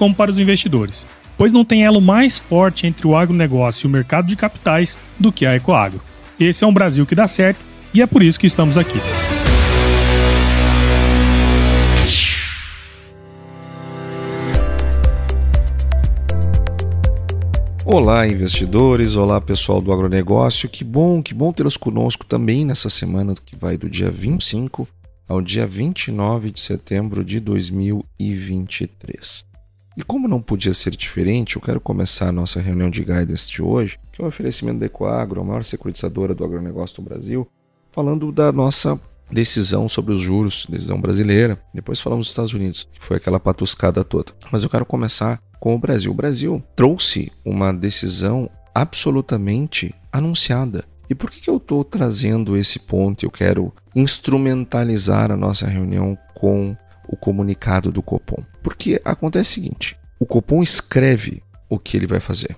como para os investidores, pois não tem elo mais forte entre o agronegócio e o mercado de capitais do que a Ecoagro. Esse é um Brasil que dá certo e é por isso que estamos aqui. Olá, investidores, olá pessoal do agronegócio. Que bom, que bom tê-los conosco também nessa semana que vai do dia 25 ao dia 29 de setembro de 2023. E como não podia ser diferente, eu quero começar a nossa reunião de guidance de hoje, que é um oferecimento da Ecoagro, a maior securitizadora do agronegócio do Brasil, falando da nossa decisão sobre os juros, decisão brasileira. Depois falamos dos Estados Unidos, que foi aquela patuscada toda. Mas eu quero começar com o Brasil. O Brasil trouxe uma decisão absolutamente anunciada. E por que, que eu estou trazendo esse ponto? Eu quero instrumentalizar a nossa reunião com o comunicado do Copom. Porque acontece o seguinte: o Copom escreve o que ele vai fazer.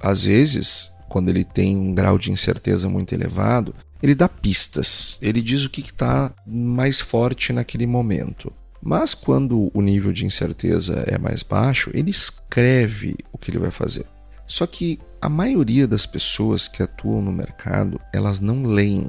Às vezes, quando ele tem um grau de incerteza muito elevado, ele dá pistas, ele diz o que está mais forte naquele momento. Mas quando o nível de incerteza é mais baixo, ele escreve o que ele vai fazer. Só que a maioria das pessoas que atuam no mercado, elas não leem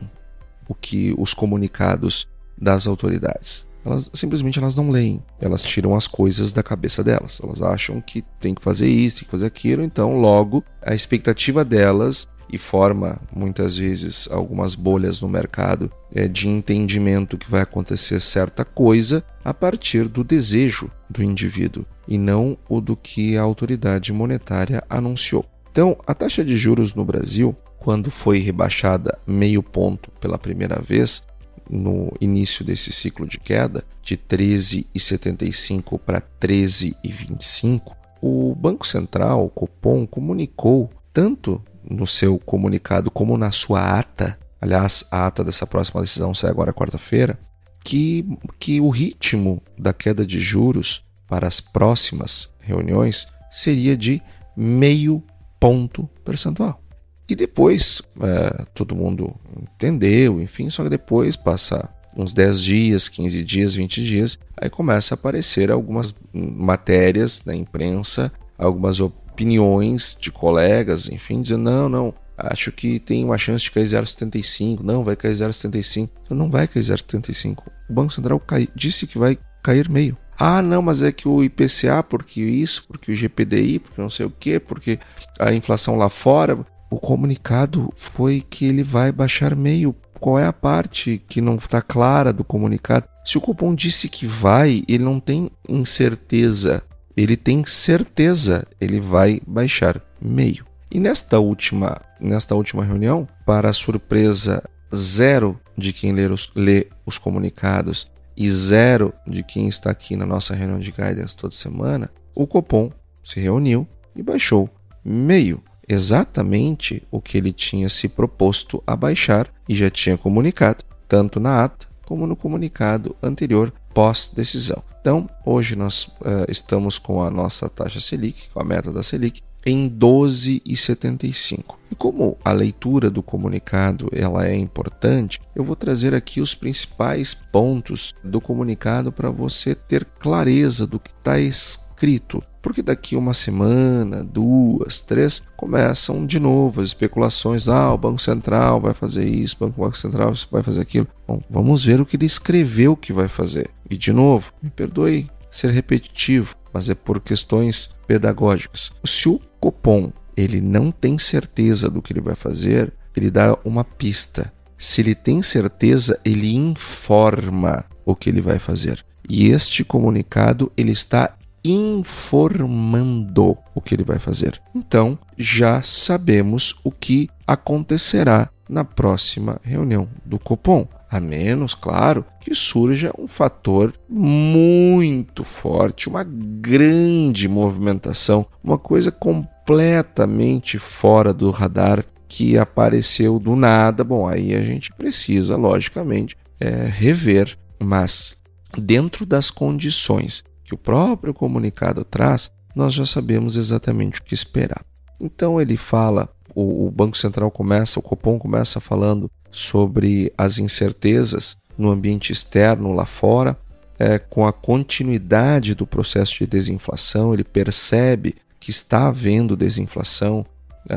o que os comunicados das autoridades elas simplesmente elas não leem, elas tiram as coisas da cabeça delas. Elas acham que tem que fazer isso, tem que fazer aquilo, então logo a expectativa delas e forma muitas vezes algumas bolhas no mercado é, de entendimento que vai acontecer certa coisa a partir do desejo do indivíduo e não o do que a autoridade monetária anunciou. Então, a taxa de juros no Brasil, quando foi rebaixada meio ponto pela primeira vez, no início desse ciclo de queda, de 13,75 para 13,25, o Banco Central, o Copom, comunicou tanto no seu comunicado como na sua ata, aliás, a ata dessa próxima decisão sai agora quarta-feira, que, que o ritmo da queda de juros para as próximas reuniões seria de meio ponto percentual. E depois é, todo mundo entendeu, enfim, só que depois passa uns 10 dias, 15 dias, 20 dias, aí começa a aparecer algumas matérias na imprensa, algumas opiniões de colegas, enfim, dizendo: não, não, acho que tem uma chance de cair 0,75, não, vai cair 0,75. Então, não vai cair 0,75. O Banco Central cai, disse que vai cair meio. Ah, não, mas é que o IPCA, porque isso, porque o GPDI, porque não sei o que, porque a inflação lá fora o comunicado foi que ele vai baixar meio. Qual é a parte que não está clara do comunicado? Se o cupom disse que vai, ele não tem incerteza. Ele tem certeza, ele vai baixar meio. E nesta última, nesta última reunião, para surpresa zero de quem lê os, lê os comunicados e zero de quem está aqui na nossa reunião de guidance toda semana, o Copom se reuniu e baixou meio exatamente o que ele tinha se proposto a baixar e já tinha comunicado, tanto na ata como no comunicado anterior pós-decisão. Então, hoje nós uh, estamos com a nossa taxa Selic, com a meta da Selic, em 12,75. E como a leitura do comunicado ela é importante, eu vou trazer aqui os principais pontos do comunicado para você ter clareza do que está escrito porque daqui uma semana, duas, três, começam de novo as especulações. Ah, o Banco Central vai fazer isso, o Banco Central vai fazer aquilo. Bom, vamos ver o que ele escreveu que vai fazer. E de novo, me perdoe ser repetitivo, mas é por questões pedagógicas. Se o Copom ele não tem certeza do que ele vai fazer, ele dá uma pista. Se ele tem certeza, ele informa o que ele vai fazer. E este comunicado ele está informando o que ele vai fazer. Então, já sabemos o que acontecerá na próxima reunião do Copom. a menos, claro, que surja um fator muito forte, uma grande movimentação, uma coisa completamente fora do radar que apareceu do nada. Bom, aí a gente precisa, logicamente, é, rever, mas dentro das condições que o próprio comunicado traz, nós já sabemos exatamente o que esperar. Então ele fala, o, o Banco Central começa, o Copom começa falando sobre as incertezas no ambiente externo lá fora, é, com a continuidade do processo de desinflação, ele percebe que está havendo desinflação, é,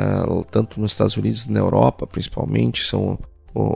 tanto nos Estados Unidos e na Europa, principalmente, são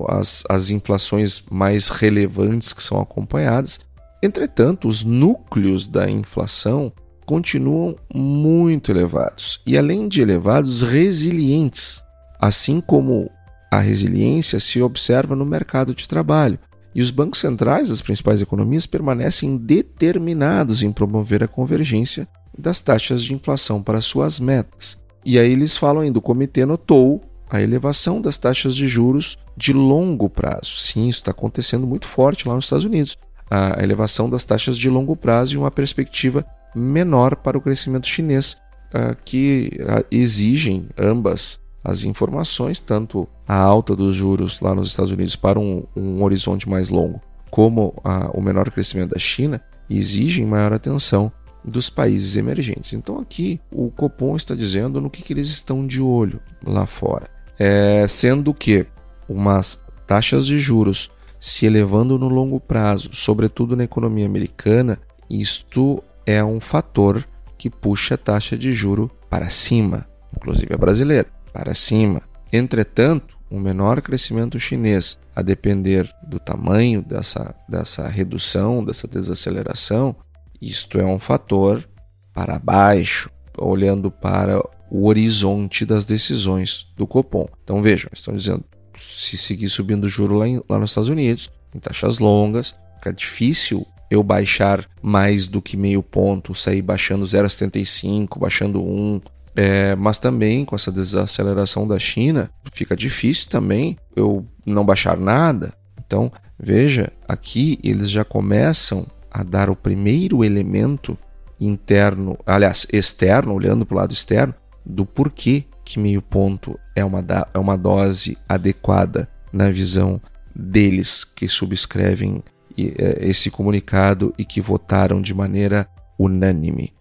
as, as inflações mais relevantes que são acompanhadas. Entretanto, os núcleos da inflação continuam muito elevados e, além de elevados, resilientes, assim como a resiliência se observa no mercado de trabalho. E os bancos centrais das principais economias permanecem determinados em promover a convergência das taxas de inflação para suas metas. E aí eles falam ainda: o comitê notou a elevação das taxas de juros de longo prazo. Sim, isso está acontecendo muito forte lá nos Estados Unidos. A elevação das taxas de longo prazo e uma perspectiva menor para o crescimento chinês, uh, que uh, exigem ambas as informações, tanto a alta dos juros lá nos Estados Unidos para um, um horizonte mais longo, como a, o menor crescimento da China, exigem maior atenção dos países emergentes. Então aqui o Copom está dizendo no que, que eles estão de olho lá fora, é, sendo que umas taxas de juros se elevando no longo prazo, sobretudo na economia americana, isto é um fator que puxa a taxa de juro para cima, inclusive a brasileira, para cima. Entretanto, um menor crescimento chinês, a depender do tamanho dessa, dessa redução, dessa desaceleração, isto é um fator para baixo, olhando para o horizonte das decisões do Copom. Então vejam, estão dizendo, se seguir subindo o juro lá, em, lá nos Estados Unidos, em taxas longas, fica difícil eu baixar mais do que meio ponto, sair baixando 0,75, baixando 1, é, mas também com essa desaceleração da China, fica difícil também eu não baixar nada. Então, veja, aqui eles já começam a dar o primeiro elemento interno, aliás, externo, olhando para o lado externo, do porquê que meio ponto é uma, é uma dose adequada na visão deles que subscrevem é, esse comunicado e que votaram de maneira unânime.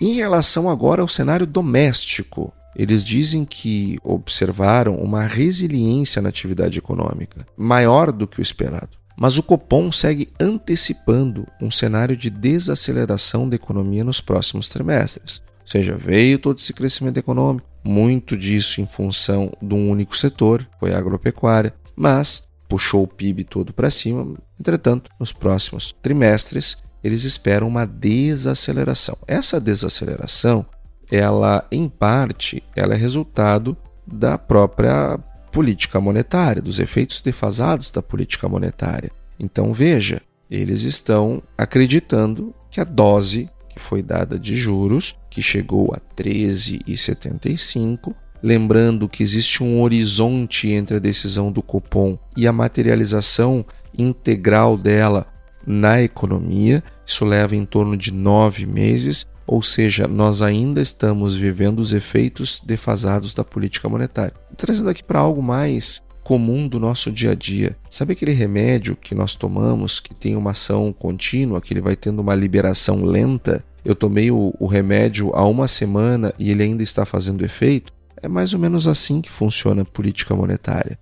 Em relação agora ao cenário doméstico, eles dizem que observaram uma resiliência na atividade econômica, maior do que o esperado. Mas o Copom segue antecipando um cenário de desaceleração da economia nos próximos trimestres. Ou seja, veio todo esse crescimento econômico, muito disso em função de um único setor, foi a agropecuária, mas puxou o PIB todo para cima. Entretanto, nos próximos trimestres, eles esperam uma desaceleração. Essa desaceleração, ela em parte, ela é resultado da própria política monetária, dos efeitos defasados da política monetária. Então veja, eles estão acreditando que a dose que foi dada de juros, que chegou a 13,75, lembrando que existe um horizonte entre a decisão do Copom e a materialização integral dela na economia. Isso leva em torno de nove meses, ou seja, nós ainda estamos vivendo os efeitos defasados da política monetária. Trazendo aqui para algo mais comum do nosso dia a dia. Sabe aquele remédio que nós tomamos que tem uma ação contínua, que ele vai tendo uma liberação lenta? Eu tomei o, o remédio há uma semana e ele ainda está fazendo efeito? É mais ou menos assim que funciona a política monetária.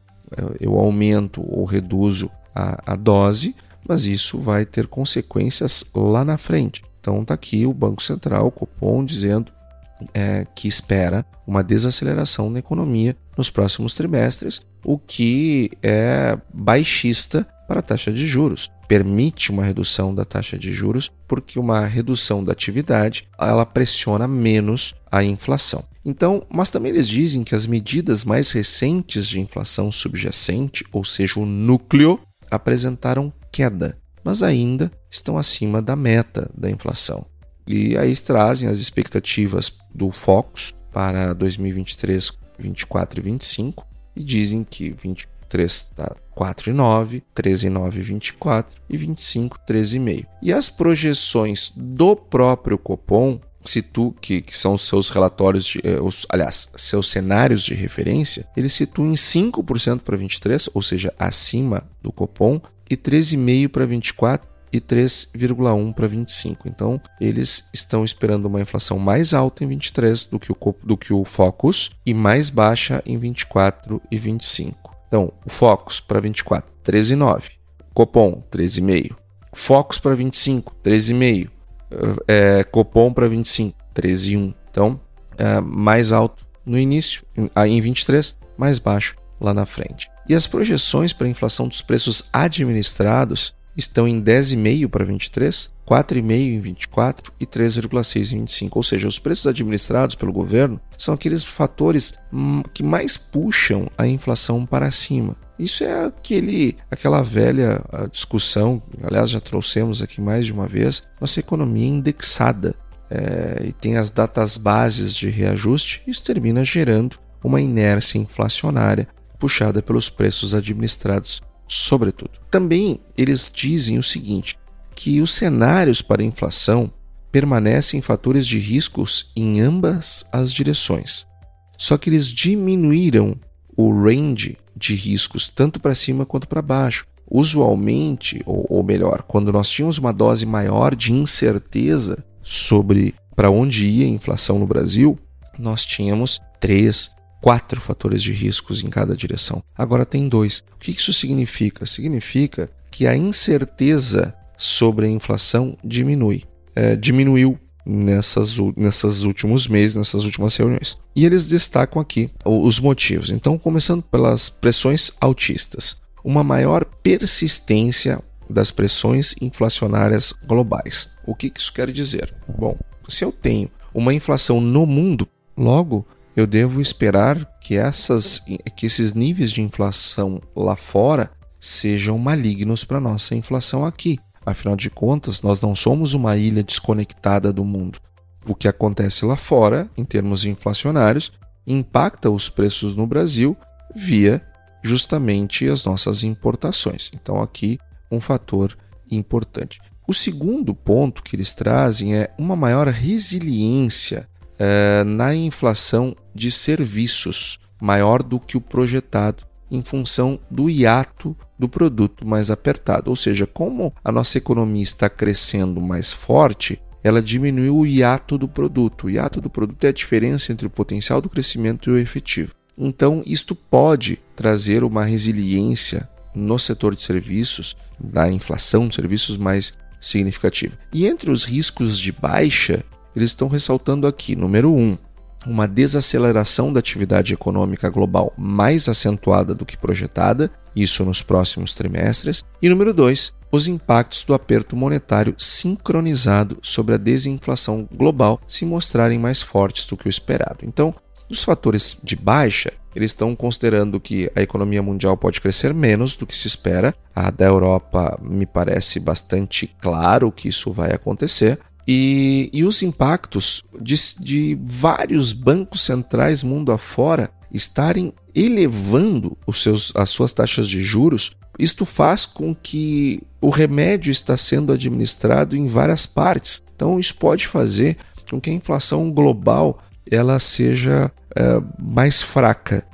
Eu aumento ou reduzo a, a dose, mas isso vai ter consequências lá na frente. Então está aqui o Banco Central, o Copom, dizendo é, que espera uma desaceleração na economia nos próximos trimestres, o que é baixista para a taxa de juros. Permite uma redução da taxa de juros porque uma redução da atividade ela pressiona menos a inflação. Então, mas também eles dizem que as medidas mais recentes de inflação subjacente, ou seja, o núcleo, apresentaram queda, mas ainda estão acima da meta da inflação. E aí trazem as expectativas do Focus para 2023, 24 e 25 e dizem que 20, 23 está 4,9, 13,9, 24 e 25, 13,5. E as projeções do próprio Copom situ, que, que são os seus relatórios, de, eh, os, aliás, seus cenários de referência, ele situa em 5% para 23, ou seja, acima do Copom, e 13,5% para 24 e 3,1 para 25. Então, eles estão esperando uma inflação mais alta em 23 do que o, do que o Focus e mais baixa em 24 e 25. Então, o Focus para 24, 13,9. Copom, 13,5. Focus para 25, 13,5 é, Copom para 25, 13,1. Então, é, mais alto no início, em 23, mais baixo lá na frente. E as projeções para a inflação dos preços administrados estão em 10,5 para 23, 4,5 em 24 e 3,6 em 25. Ou seja, os preços administrados pelo governo são aqueles fatores hum, que mais puxam a inflação para cima. Isso é aquele, aquela velha discussão, aliás, já trouxemos aqui mais de uma vez, nossa economia é indexada é, e tem as datas bases de reajuste, isso termina gerando uma inércia inflacionária puxada pelos preços administrados, sobretudo. Também eles dizem o seguinte, que os cenários para inflação permanecem fatores de riscos em ambas as direções. Só que eles diminuíram o range de riscos tanto para cima quanto para baixo. Usualmente, ou, ou melhor, quando nós tínhamos uma dose maior de incerteza sobre para onde ia a inflação no Brasil, nós tínhamos três, quatro fatores de riscos em cada direção. Agora tem dois. O que isso significa? Significa que a incerteza sobre a inflação diminui. É, diminuiu nessas, nessas últimos meses, nessas últimas reuniões. E eles destacam aqui os motivos. Então, começando pelas pressões altistas, uma maior persistência das pressões inflacionárias globais. O que isso quer dizer? Bom, se eu tenho uma inflação no mundo, logo eu devo esperar que, essas, que esses níveis de inflação lá fora sejam malignos para nossa inflação aqui. Afinal de contas, nós não somos uma ilha desconectada do mundo. O que acontece lá fora, em termos inflacionários, impacta os preços no Brasil via justamente as nossas importações. Então, aqui um fator importante. O segundo ponto que eles trazem é uma maior resiliência eh, na inflação de serviços, maior do que o projetado em função do hiato do produto mais apertado. Ou seja, como a nossa economia está crescendo mais forte, ela diminuiu o hiato do produto. O hiato do produto é a diferença entre o potencial do crescimento e o efetivo. Então, isto pode trazer uma resiliência no setor de serviços, da inflação de serviços mais significativa. E entre os riscos de baixa, eles estão ressaltando aqui, número um, uma desaceleração da atividade econômica global mais acentuada do que projetada, isso nos próximos trimestres. E número dois, os impactos do aperto monetário sincronizado sobre a desinflação global se mostrarem mais fortes do que o esperado. Então, dos fatores de baixa, eles estão considerando que a economia mundial pode crescer menos do que se espera. A da Europa me parece bastante claro que isso vai acontecer. E, e os impactos de, de vários bancos centrais mundo afora estarem elevando os seus, as suas taxas de juros, isto faz com que o remédio está sendo administrado em várias partes. Então isso pode fazer com que a inflação global ela seja é, mais fraca,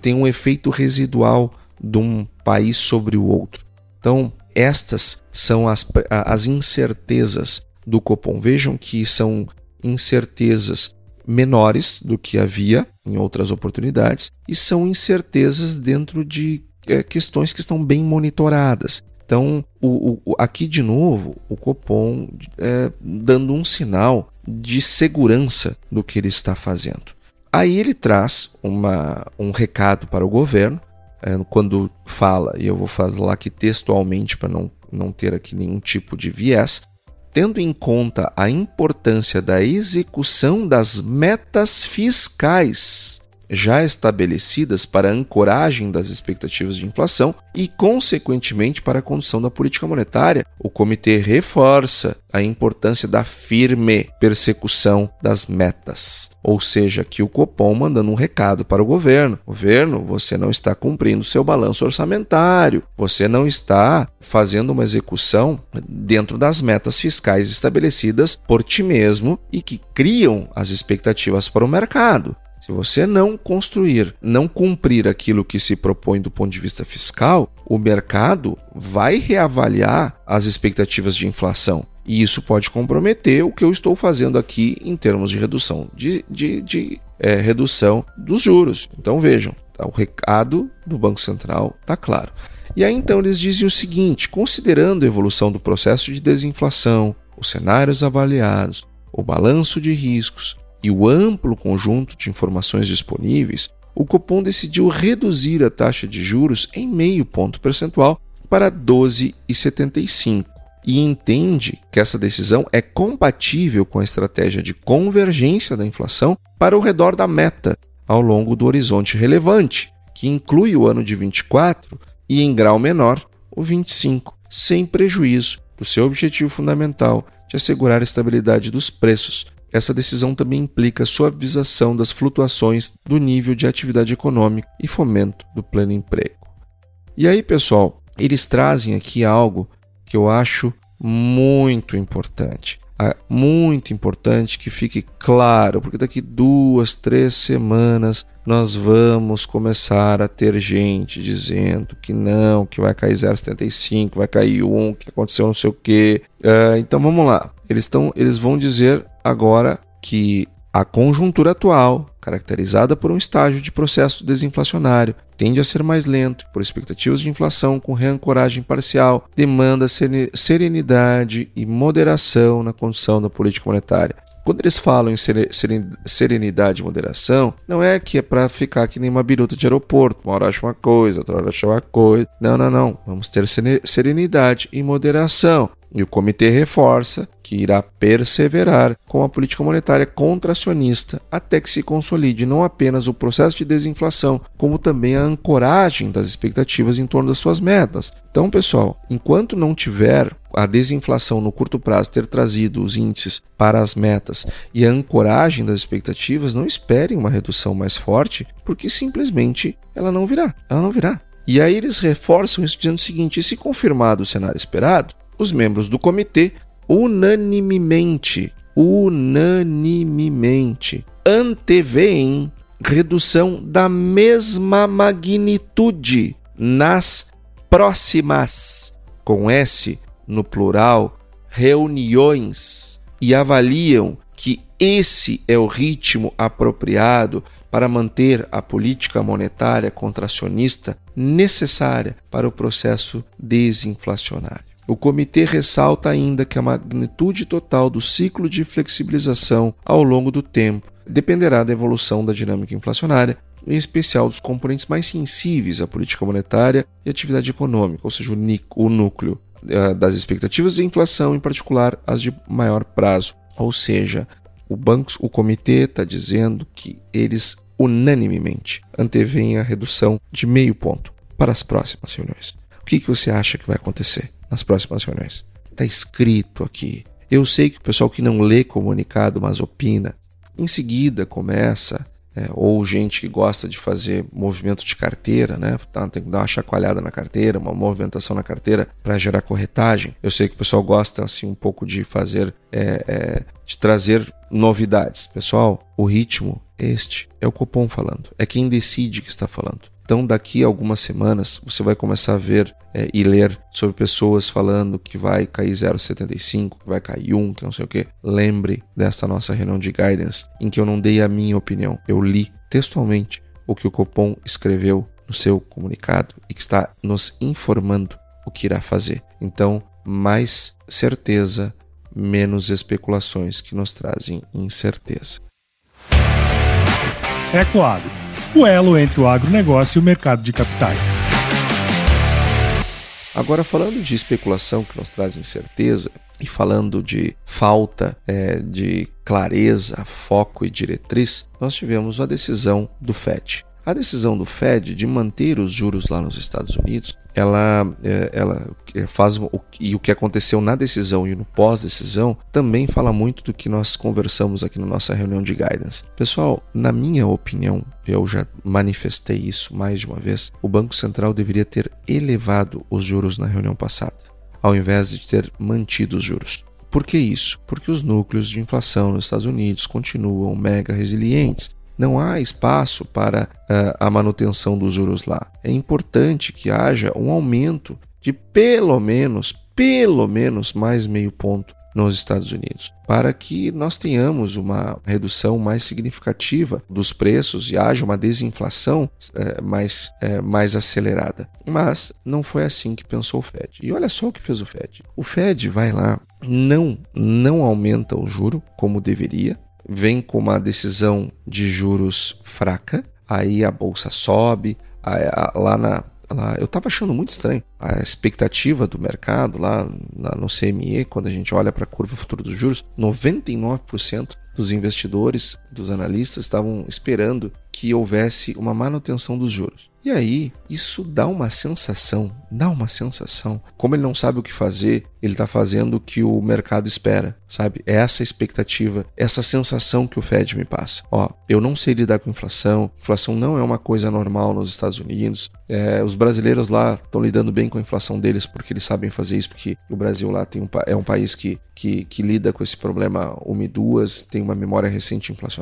tem um efeito residual de um país sobre o outro. Então estas são as, as incertezas do Copom. Vejam que são incertezas menores do que havia em outras oportunidades e são incertezas dentro de é, questões que estão bem monitoradas. Então, o, o, aqui de novo, o Copom é, dando um sinal de segurança do que ele está fazendo. Aí ele traz uma, um recado para o governo, é, quando fala, e eu vou falar aqui textualmente para não, não ter aqui nenhum tipo de viés, tendo em conta a importância da execução das metas fiscais já estabelecidas para a ancoragem das expectativas de inflação e, consequentemente, para a condução da política monetária. O comitê reforça a importância da firme persecução das metas. Ou seja, aqui o Copom mandando um recado para o governo: governo, você não está cumprindo seu balanço orçamentário, você não está fazendo uma execução dentro das metas fiscais estabelecidas por ti mesmo e que criam as expectativas para o mercado. Se você não construir, não cumprir aquilo que se propõe do ponto de vista fiscal, o mercado vai reavaliar as expectativas de inflação. E isso pode comprometer o que eu estou fazendo aqui em termos de redução de, de, de é, redução dos juros. Então vejam, tá, o recado do Banco Central está claro. E aí então eles dizem o seguinte: considerando a evolução do processo de desinflação, os cenários avaliados, o balanço de riscos, e o amplo conjunto de informações disponíveis, o Copom decidiu reduzir a taxa de juros em meio ponto percentual para 12,75 e entende que essa decisão é compatível com a estratégia de convergência da inflação para o redor da meta ao longo do horizonte relevante, que inclui o ano de 24 e, em grau menor, o 25, sem prejuízo do seu objetivo fundamental de assegurar a estabilidade dos preços, essa decisão também implica suavização das flutuações do nível de atividade econômica e fomento do pleno emprego. E aí, pessoal, eles trazem aqui algo que eu acho muito importante. Ah, muito importante que fique claro, porque daqui duas, três semanas nós vamos começar a ter gente dizendo que não, que vai cair 0,75, vai cair 1, que aconteceu não sei o quê. Uh, então vamos lá. Eles, tão, eles vão dizer agora que a conjuntura atual, caracterizada por um estágio de processo desinflacionário, tende a ser mais lento por expectativas de inflação com reancoragem parcial, demanda serenidade e moderação na condução da política monetária. Quando eles falam em serenidade e moderação, não é que é para ficar que nem uma biruta de aeroporto, uma hora acha uma coisa, outra hora acha uma coisa. Não, não, não. Vamos ter serenidade e moderação. E o comitê reforça que irá perseverar com a política monetária contracionista até que se consolide não apenas o processo de desinflação, como também a ancoragem das expectativas em torno das suas metas. Então, pessoal, enquanto não tiver a desinflação no curto prazo ter trazido os índices para as metas e a ancoragem das expectativas, não esperem uma redução mais forte, porque simplesmente ela não virá. Ela não virá. E aí eles reforçam isso dizendo o seguinte: se confirmado o cenário esperado, os membros do comitê unanimemente, unanimemente anteveem redução da mesma magnitude nas próximas, com S no plural, reuniões e avaliam que esse é o ritmo apropriado para manter a política monetária contracionista necessária para o processo desinflacionário. O comitê ressalta ainda que a magnitude total do ciclo de flexibilização ao longo do tempo dependerá da evolução da dinâmica inflacionária, em especial dos componentes mais sensíveis à política monetária e atividade econômica, ou seja, o núcleo eh, das expectativas de inflação, em particular as de maior prazo. Ou seja, o banco, o comitê está dizendo que eles unanimemente anteveem a redução de meio ponto para as próximas reuniões. O que, que você acha que vai acontecer? Nas próximas reuniões. Está escrito aqui. Eu sei que o pessoal que não lê comunicado, mas opina, em seguida começa, é, ou gente que gosta de fazer movimento de carteira, né? Tá, tem que dar uma chacoalhada na carteira, uma movimentação na carteira para gerar corretagem. Eu sei que o pessoal gosta assim um pouco de fazer, é, é, de trazer novidades. Pessoal, o ritmo este é o Copom falando, é quem decide que está falando. Então, daqui a algumas semanas, você vai começar a ver é, e ler sobre pessoas falando que vai cair 0,75, que vai cair 1, que não sei o que. Lembre dessa nossa reunião de guidance, em que eu não dei a minha opinião. Eu li textualmente o que o Copom escreveu no seu comunicado e que está nos informando o que irá fazer. Então, mais certeza, menos especulações que nos trazem incerteza. Ecoagro o elo entre o agronegócio e o mercado de capitais. Agora, falando de especulação que nos traz incerteza e falando de falta é, de clareza, foco e diretriz, nós tivemos a decisão do FED. A decisão do Fed de manter os juros lá nos Estados Unidos, ela, é, ela é, faz o, e o que aconteceu na decisão e no pós-decisão também fala muito do que nós conversamos aqui na nossa reunião de guidance. Pessoal, na minha opinião, eu já manifestei isso mais de uma vez, o Banco Central deveria ter elevado os juros na reunião passada, ao invés de ter mantido os juros. Por que isso? Porque os núcleos de inflação nos Estados Unidos continuam mega resilientes não há espaço para uh, a manutenção dos juros lá. É importante que haja um aumento de pelo menos, pelo menos mais meio ponto nos Estados Unidos, para que nós tenhamos uma redução mais significativa dos preços e haja uma desinflação é, mais, é, mais acelerada. Mas não foi assim que pensou o Fed. E olha só o que fez o Fed. O Fed vai lá, não, não aumenta o juro como deveria, vem com uma decisão de juros fraca, aí a bolsa sobe, lá na lá, eu estava achando muito estranho a expectativa do mercado lá, lá no CME, quando a gente olha para a curva futura dos juros, 99% dos investidores, dos analistas estavam esperando que houvesse uma manutenção dos juros. E aí, isso dá uma sensação, dá uma sensação. Como ele não sabe o que fazer, ele está fazendo o que o mercado espera, sabe? É essa expectativa, essa sensação que o Fed me passa. Ó, eu não sei lidar com inflação, inflação não é uma coisa normal nos Estados Unidos. É, os brasileiros lá estão lidando bem com a inflação deles porque eles sabem fazer isso, porque o Brasil lá tem um, é um país que, que, que lida com esse problema duas, tem uma memória recente inflacionária.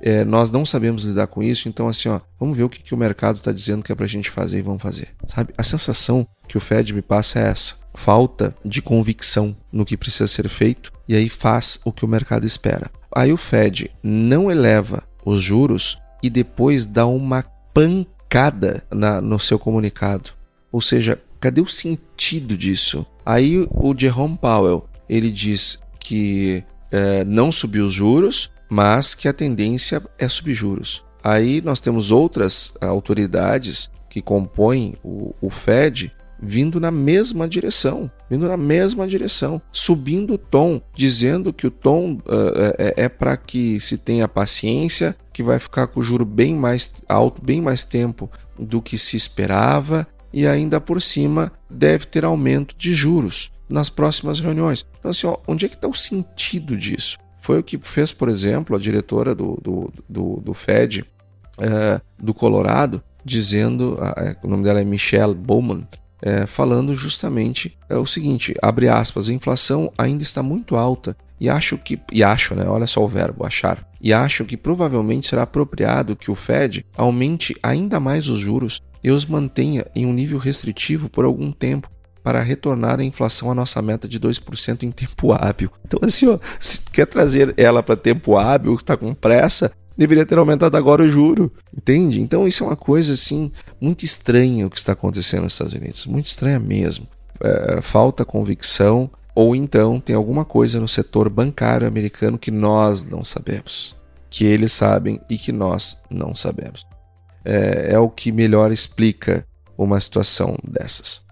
É, nós não sabemos lidar com isso, então assim, ó, vamos ver o que, que o mercado está dizendo que é para a gente fazer e vamos fazer. Sabe? A sensação que o Fed me passa é essa: falta de convicção no que precisa ser feito e aí faz o que o mercado espera. Aí o Fed não eleva os juros e depois dá uma pancada na, no seu comunicado. Ou seja, cadê o sentido disso? Aí o Jerome Powell ele diz que é, não subiu os juros, mas que a tendência é subir juros. Aí nós temos outras autoridades que compõem o, o Fed vindo na mesma direção, vindo na mesma direção, subindo o tom, dizendo que o tom uh, é, é para que se tenha paciência, que vai ficar com o juro bem mais alto, bem mais tempo do que se esperava, e ainda por cima deve ter aumento de juros nas próximas reuniões. Então, assim, ó, onde é que está o sentido disso? Foi o que fez, por exemplo, a diretora do, do, do, do Fed é, do Colorado, dizendo, o nome dela é Michelle Bowman, é, falando justamente é o seguinte, abre aspas, a inflação ainda está muito alta e acho que, e acho, né, olha só o verbo, achar, e acho que provavelmente será apropriado que o Fed aumente ainda mais os juros e os mantenha em um nível restritivo por algum tempo para retornar a inflação à nossa meta de 2% em tempo hábil. Então, assim, ó, se quer trazer ela para tempo hábil, está com pressa, deveria ter aumentado agora o juro, entende? Então, isso é uma coisa, assim, muito estranha o que está acontecendo nos Estados Unidos, muito estranha mesmo. É, falta convicção, ou então tem alguma coisa no setor bancário americano que nós não sabemos, que eles sabem e que nós não sabemos. É, é o que melhor explica uma situação dessas.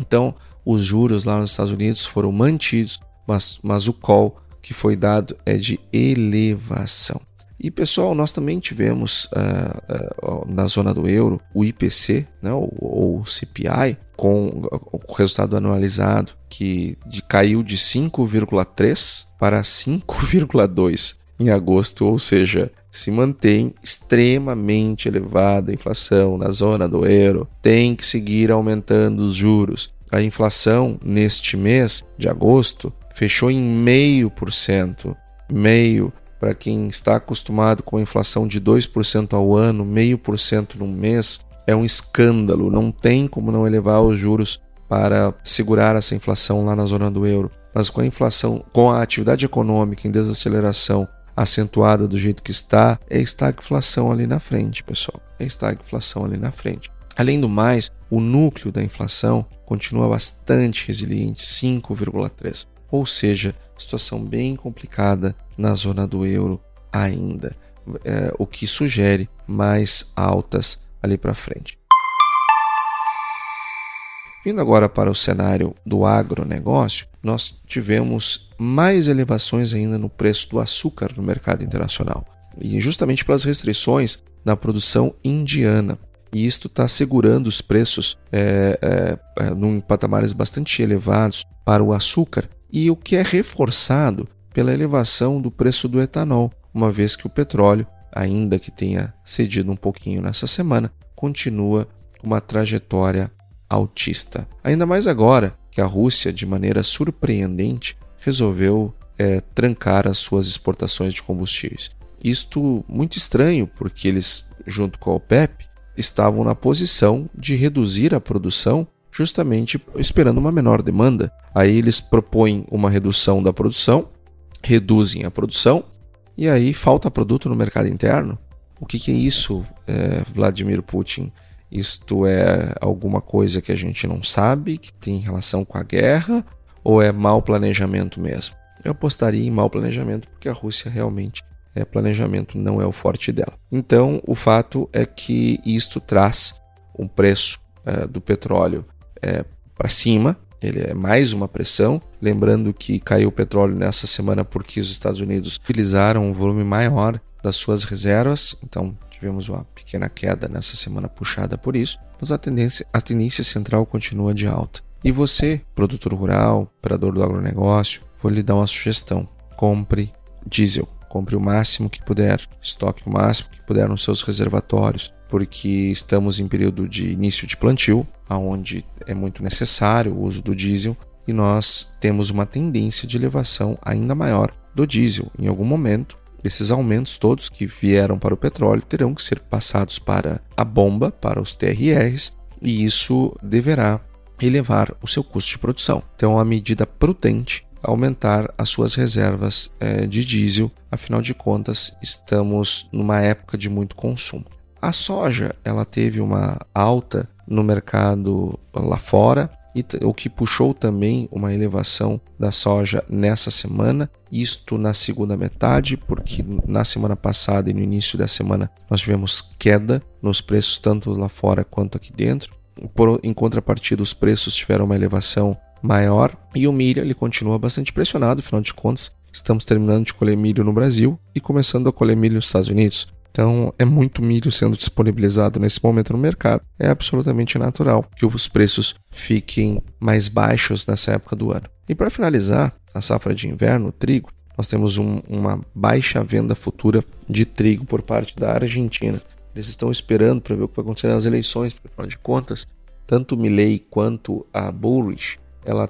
Então, os juros lá nos Estados Unidos foram mantidos, mas, mas o call que foi dado é de elevação. E pessoal, nós também tivemos uh, uh, na zona do euro o IPC, né, ou, ou CPI, com o resultado anualizado que de, caiu de 5,3 para 5,2 em agosto, ou seja, se mantém extremamente elevada a inflação na zona do euro, tem que seguir aumentando os juros. A inflação neste mês de agosto fechou em meio por cento, meio para quem está acostumado com a inflação de 2% ao ano, meio por cento no mês, é um escândalo. Não tem como não elevar os juros para segurar essa inflação lá na zona do euro. Mas com a inflação, com a atividade econômica em desaceleração acentuada do jeito que está, é estagflação ali na frente, pessoal. É estagflação ali na frente. Além do mais, o núcleo da inflação continua bastante resiliente, 5,3. Ou seja, situação bem complicada na zona do euro ainda, é, o que sugere mais altas ali para frente. Vindo agora para o cenário do agronegócio, nós tivemos mais elevações ainda no preço do açúcar no mercado internacional. E justamente pelas restrições na produção indiana. E isto está segurando os preços é, é, é, em patamares bastante elevados para o açúcar, e o que é reforçado pela elevação do preço do etanol, uma vez que o petróleo, ainda que tenha cedido um pouquinho nessa semana, continua com uma trajetória altista. Ainda mais agora que a Rússia, de maneira surpreendente, resolveu é, trancar as suas exportações de combustíveis. Isto muito estranho, porque eles, junto com a OPEP, estavam na posição de reduzir a produção justamente esperando uma menor demanda. Aí eles propõem uma redução da produção, reduzem a produção e aí falta produto no mercado interno. O que, que é isso, é, Vladimir Putin? Isto é alguma coisa que a gente não sabe, que tem relação com a guerra, ou é mau planejamento mesmo? Eu apostaria em mau planejamento, porque a Rússia realmente é planejamento, não é o forte dela. Então, o fato é que isto traz um preço é, do petróleo é, para cima, ele é mais uma pressão. Lembrando que caiu o petróleo nessa semana porque os Estados Unidos utilizaram um volume maior das suas reservas, então tivemos uma pequena queda nessa semana puxada por isso, mas a tendência, a tendência central continua de alta. E você, produtor rural, operador do agronegócio, vou lhe dar uma sugestão: compre diesel. Compre o máximo que puder, estoque o máximo que puder nos seus reservatórios, porque estamos em período de início de plantio, onde é muito necessário o uso do diesel e nós temos uma tendência de elevação ainda maior do diesel. Em algum momento, esses aumentos todos que vieram para o petróleo terão que ser passados para a bomba, para os TRRs, e isso deverá elevar o seu custo de produção. Então, é uma medida prudente aumentar as suas reservas é, de diesel, afinal de contas, estamos numa época de muito consumo. A soja ela teve uma alta no mercado lá fora, e o que puxou também uma elevação da soja nessa semana, isto na segunda metade, porque na semana passada e no início da semana nós tivemos queda nos preços tanto lá fora quanto aqui dentro. Por, em contrapartida, os preços tiveram uma elevação maior e o milho ele continua bastante pressionado, afinal de contas, estamos terminando de colher milho no Brasil e começando a colher milho nos Estados Unidos. Então, é muito milho sendo disponibilizado nesse momento no mercado. É absolutamente natural que os preços fiquem mais baixos nessa época do ano. E para finalizar, a safra de inverno, o trigo, nós temos um, uma baixa venda futura de trigo por parte da Argentina. Eles estão esperando para ver o que vai acontecer nas eleições, porque, afinal de contas, tanto Milley quanto a Bullrich, ela,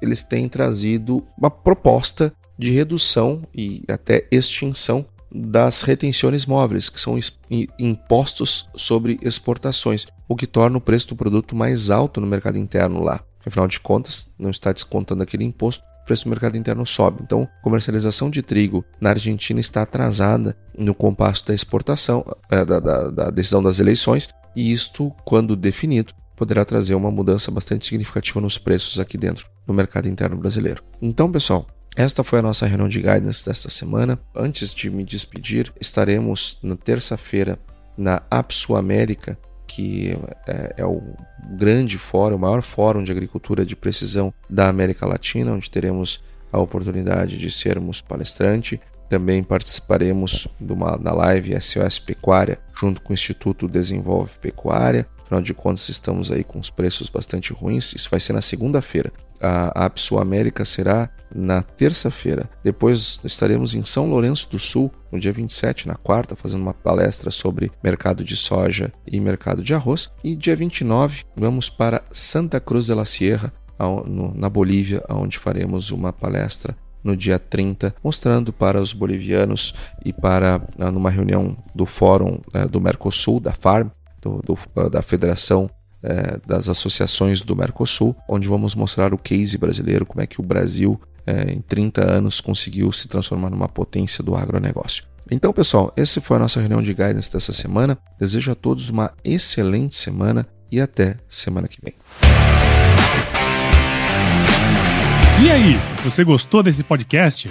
eles têm trazido uma proposta de redução e até extinção das retenções móveis, que são impostos sobre exportações, o que torna o preço do produto mais alto no mercado interno lá. Afinal de contas, não está descontando aquele imposto, o preço do mercado interno sobe. Então, comercialização de trigo na Argentina está atrasada no compasso da exportação, é, da, da, da decisão das eleições, e isto, quando definido, poderá trazer uma mudança bastante significativa nos preços aqui dentro no mercado interno brasileiro. Então, pessoal, esta foi a nossa reunião de guidance desta semana. Antes de me despedir, estaremos na terça-feira na APSU América, que é, é, o grande fórum, o maior fórum de agricultura de precisão da América Latina, onde teremos a oportunidade de sermos palestrante. Também participaremos de uma, da live SOS Pecuária, junto com o Instituto Desenvolve Pecuária. Afinal de contas, estamos aí com os preços bastante ruins. Isso vai ser na segunda-feira a APSU América será na terça-feira. Depois estaremos em São Lourenço do Sul, no dia 27, na quarta, fazendo uma palestra sobre mercado de soja e mercado de arroz. E dia 29, vamos para Santa Cruz de la Sierra, na Bolívia, onde faremos uma palestra no dia 30, mostrando para os bolivianos e para numa reunião do Fórum eh, do Mercosul, da FARM, do, do, da Federação é, das associações do Mercosul, onde vamos mostrar o case brasileiro, como é que o Brasil, é, em 30 anos, conseguiu se transformar numa potência do agronegócio. Então, pessoal, essa foi a nossa reunião de guidance dessa semana. Desejo a todos uma excelente semana e até semana que vem. E aí, você gostou desse podcast?